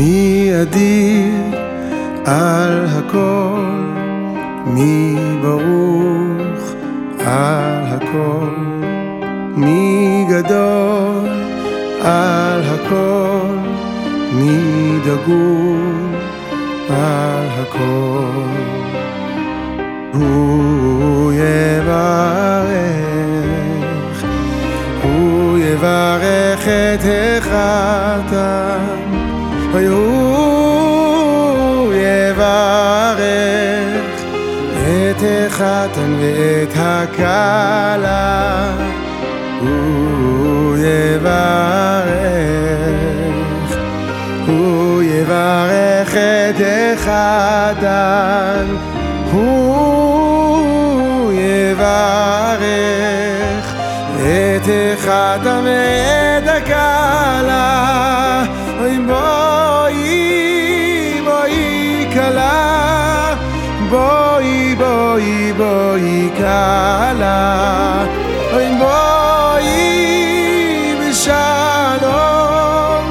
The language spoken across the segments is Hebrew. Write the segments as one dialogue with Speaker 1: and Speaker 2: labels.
Speaker 1: מי אדיר על הכל, מי ברוך על הכל, מי גדול על הכל, מי דגול על הכל. הוא יברך, הוא יברך את הוא יברך את החתן ואת הכלה, הוא יברך, הוא יברך את החתן, הוא יברך את החתן ואת בואי בואי כלה, אוי בואי בשלום,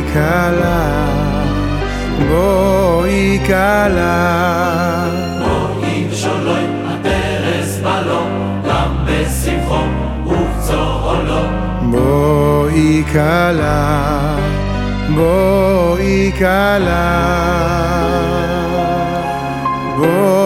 Speaker 1: בואי כלה, בואי כלה.
Speaker 2: בואי ושלום הטרס בלום גם בשמחו ובצהלו
Speaker 1: בואי כלה, בואי כלה. בואי,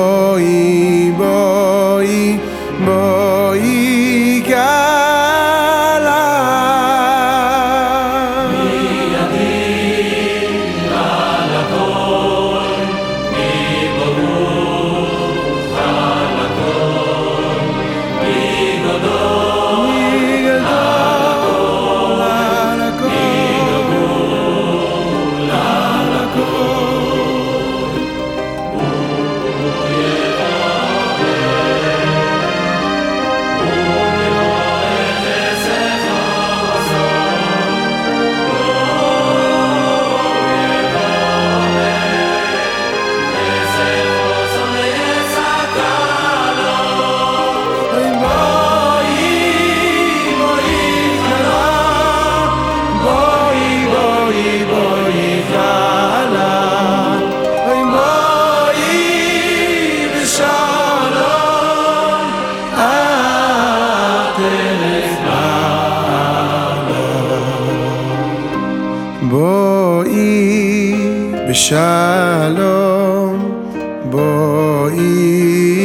Speaker 1: בשלום בואי